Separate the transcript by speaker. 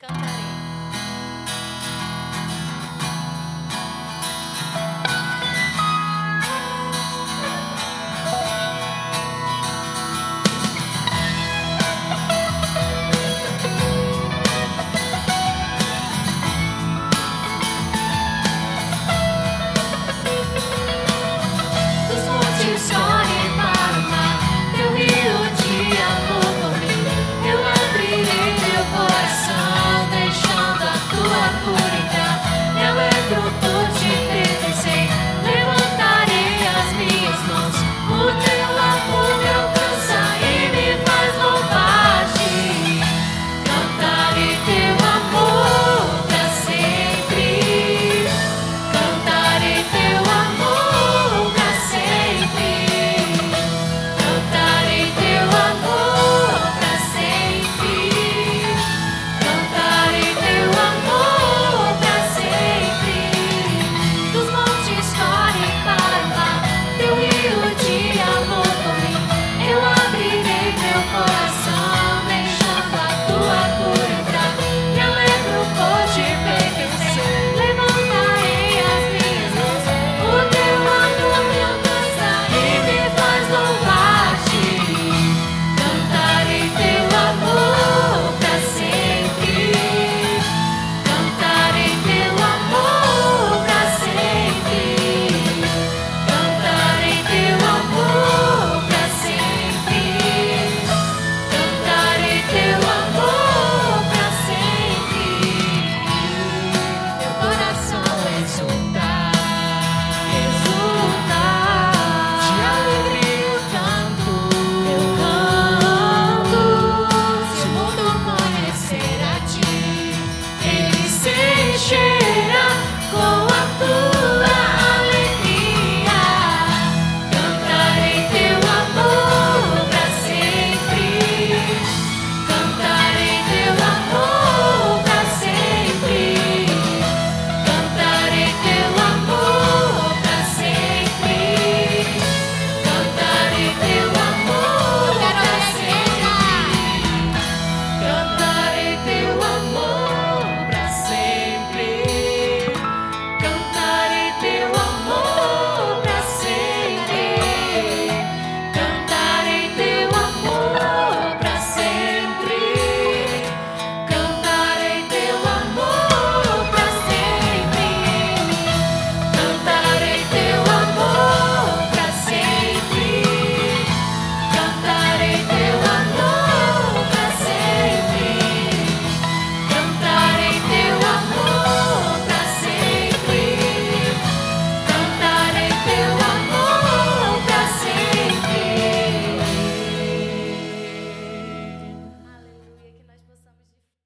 Speaker 1: Cantarei.